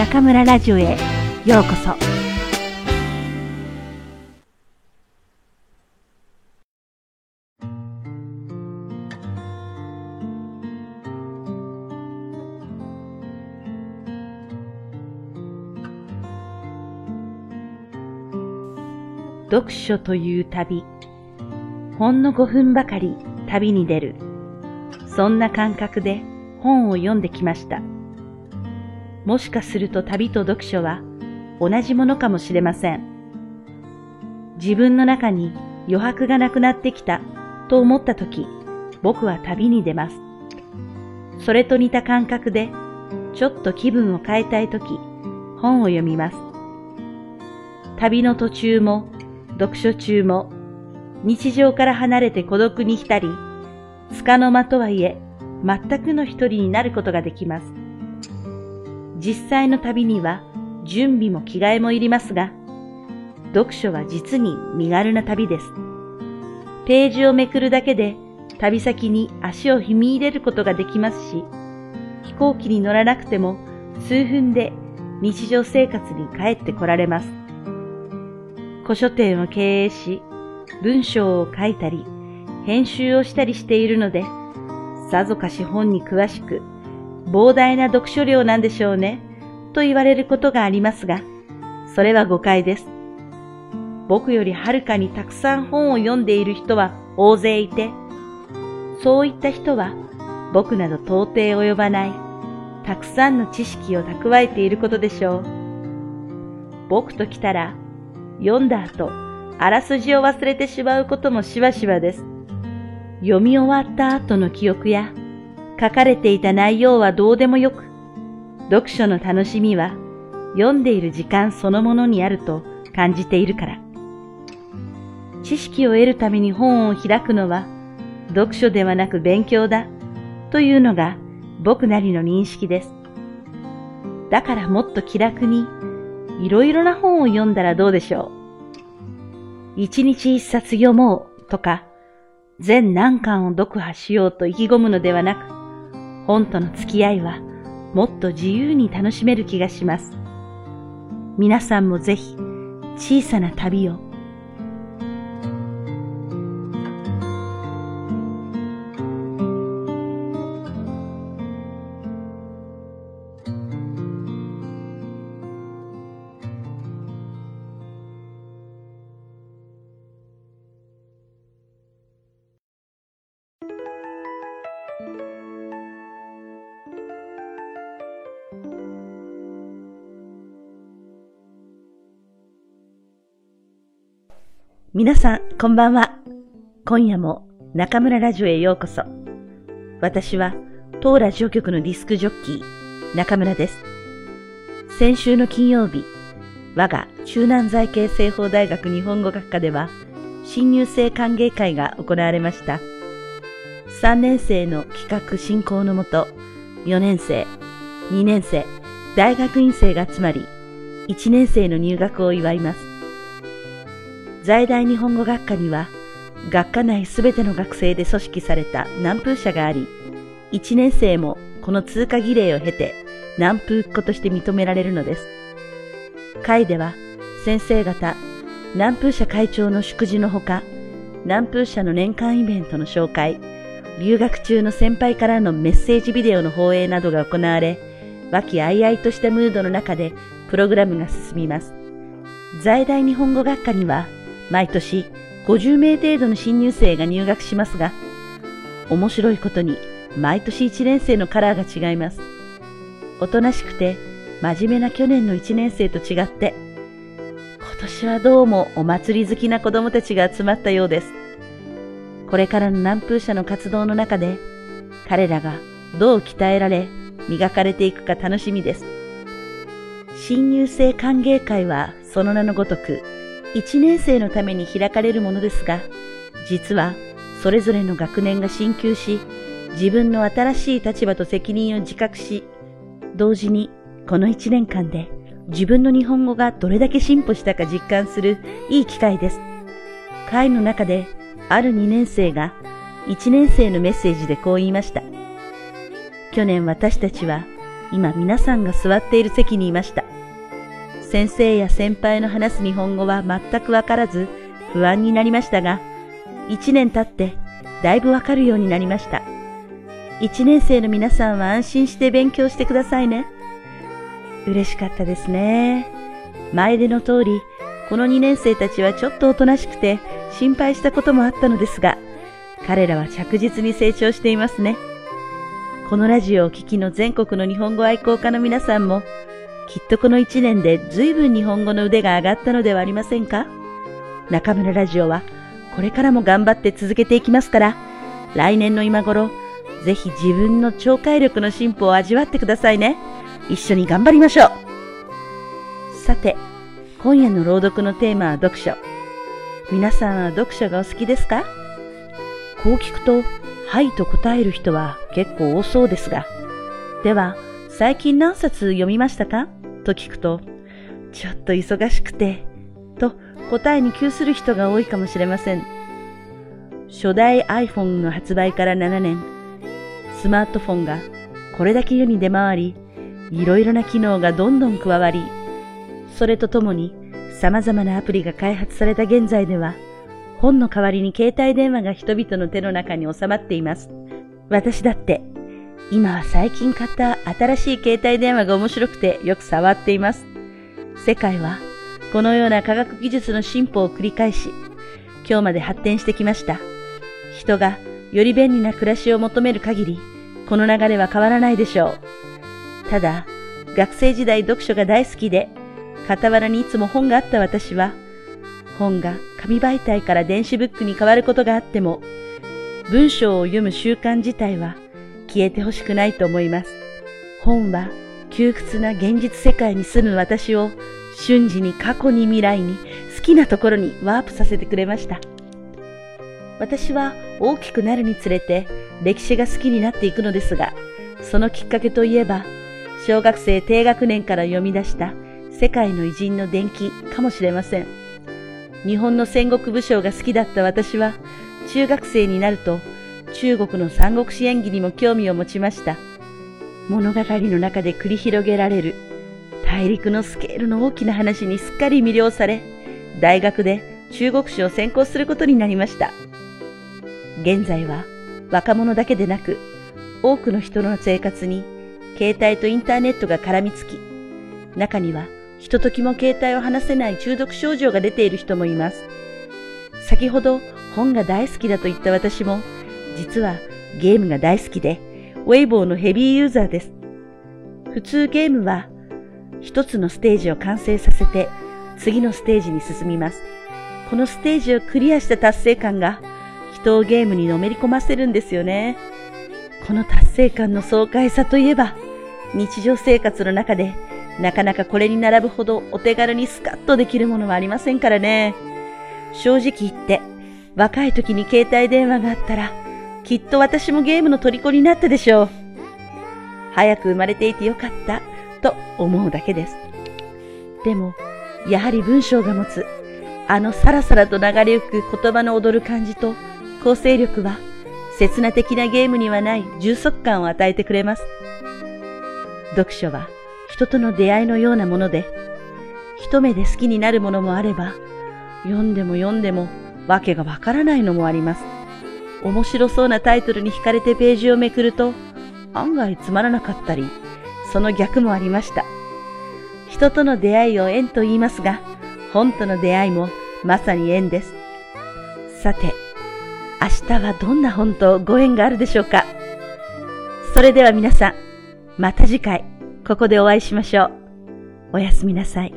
中村ラジオへようこそ。読書という旅ほんの5分ばかり旅に出る。そんな感覚で本を読んできました。もしかすると旅と読書は同じものかもしれません。自分の中に余白がなくなってきたと思った時、僕は旅に出ます。それと似た感覚で、ちょっと気分を変えたい時、本を読みます。旅の途中も、読書中も、日常から離れて孤独に浸り、束の間とはいえ、全くの一人になることができます。実際の旅には準備も着替えもいりますが、読書は実に身軽な旅です。ページをめくるだけで旅先に足を踏み入れることができますし、飛行機に乗らなくても数分で日常生活に帰ってこられます。古書店を経営し、文章を書いたり、編集をしたりしているので、さぞかし本に詳しく、膨大な読書量なんでしょうね、と言われることがありますが、それは誤解です。僕よりはるかにたくさん本を読んでいる人は大勢いて、そういった人は僕など到底及ばない、たくさんの知識を蓄えていることでしょう。僕と来たら、読んだ後、あらすじを忘れてしまうこともしばしばです。読み終わった後の記憶や書かれていた内容はどうでもよく、読書の楽しみは読んでいる時間そのものにあると感じているから。知識を得るために本を開くのは読書ではなく勉強だというのが僕なりの認識です。だからもっと気楽にいろいろな本を読んだらどうでしょう。一日一冊読もうとか全何巻を読破しようと意気込むのではなく本との付き合いはもっと自由に楽しめる気がします。皆さんもぜひ小さな旅を皆さん、こんばんは。今夜も中村ラジオへようこそ。私は当ラジオ局のディスクジョッキー、中村です。先週の金曜日、我が中南財系西方大学日本語学科では、新入生歓迎会が行われました。3年生の企画進行のもと、4年生、2年生、大学院生が集まり、1年生の入学を祝います。在大日本語学科には、学科内すべての学生で組織された南風社があり、1年生もこの通過儀礼を経て南風っ子として認められるのです。会では、先生方、南風社会長の祝辞のほか、南風社の年間イベントの紹介、留学中の先輩からのメッセージビデオの放映などが行われ、和気あいあいとしたムードの中でプログラムが進みます。在大日本語学科には毎年50名程度の新入生が入学しますが、面白いことに毎年1年生のカラーが違います。おとなしくて真面目な去年の1年生と違って、今年はどうもお祭り好きな子供たちが集まったようです。これからの南風社の活動の中で、彼らがどう鍛えられ、磨かれていくか楽しみです。新入生歓迎会はその名のごとく、1年生のために開かれるものですが、実はそれぞれの学年が進級し、自分の新しい立場と責任を自覚し、同時にこの1年間で自分の日本語がどれだけ進歩したか実感するいい機会です。会の中である2年生が1年生のメッセージでこう言いました。去年私たちは今皆さんが座っている席にいました。先生や先輩の話す日本語は全くわからず不安になりましたが、一年経ってだいぶわかるようになりました。一年生の皆さんは安心して勉強してくださいね。嬉しかったですね。前での通り、この2年生たちはちょっとおとなしくて心配したこともあったのですが、彼らは着実に成長していますね。このラジオを聴きの全国の日本語愛好家の皆さんも、きっとこの1年で随分日本語の腕が上がったのではありませんか？中村ラジオはこれからも頑張って続けていきますから、来年の今頃、ぜひ自分の聴解力の進歩を味わってくださいね。一緒に頑張りましょうさて、今夜の朗読のテーマは読書。皆さんは読書がお好きですか？こう聞くと、はいと答える人は結構多そうですが、では、最近何冊読みましたか？と聞くと、ちょっと忙しくて、と答えに窮する人が多いかもしれません。初代 iPhone の発売から7年、スマートフォンがこれだけ世に出回り、いろいろな機能がどんどん加わり、それとともに様々なアプリが開発された現在では、本の代わりに携帯電話が人々の手の中に収まっています。私だって、今は最近買った新しい携帯電話が面白くてよく触っています。世界はこのような科学技術の進歩を繰り返し、今日まで発展してきました。人がより便利な暮らしを求める限り、この流れは変わらないでしょう。ただ、学生時代読書が大好きで、傍らにいつも本があった私は、本が紙媒体から電子ブックに変わることがあっても、文章を読む習慣自体は消えてほしくないと思います。本は窮屈な現実世界に住む私を瞬時に過去に未来に好きなところにワープさせてくれました。私は大きくなるにつれて歴史が好きになっていくのですが、そのきっかけといえば、小学生低学年から読み出した世界の偉人の伝記かもしれません。日本の戦国武将が好きだった私は、中学生になると中国の三国志演義にも興味を持ちました。物語の中で繰り広げられる大陸のスケールの大きな話にすっかり魅了され、大学で中国史を専攻することになりました。現在は若者だけでなく、多くの人の生活に携帯とインターネットが絡みつき、中にはひとときも携帯を離せない中毒症状が出ている人もいます。先ほど本が大好きだと言った私も、実はゲームが大好きで、ウェイボーのヘビーユーザーです。普通ゲームは一つのステージを完成させて次のステージに進みます。このステージをクリアした達成感が人をゲームにのめり込ませるんですよね。この達成感の爽快さといえば日常生活の中でなかなかこれに並ぶほどお手軽にスカッとできるものはありませんからね。正直言って、若い時に携帯電話があったら、きっと私もゲームの虜になったでしょう。早く生まれていてよかった、と思うだけです。でも、やはり文章が持つ、あのさらさらと流れゆく言葉の踊る感じと構成力は、刹那的なゲームにはない充足感を与えてくれます。読書は、人との出会いのようなもので、一目で好きになるものもあれば、読んでも読んでもわけがわからないのもあります。面白そうなタイトルに惹かれてページをめくると、案外つまらなかったり、その逆もありました。人との出会いを縁と言いますが、本との出会いもまさに縁です。さて、明日はどんな本とご縁があるでしょうか？それでは皆さん、また次回。ここでお会いしましょう。おやすみなさい。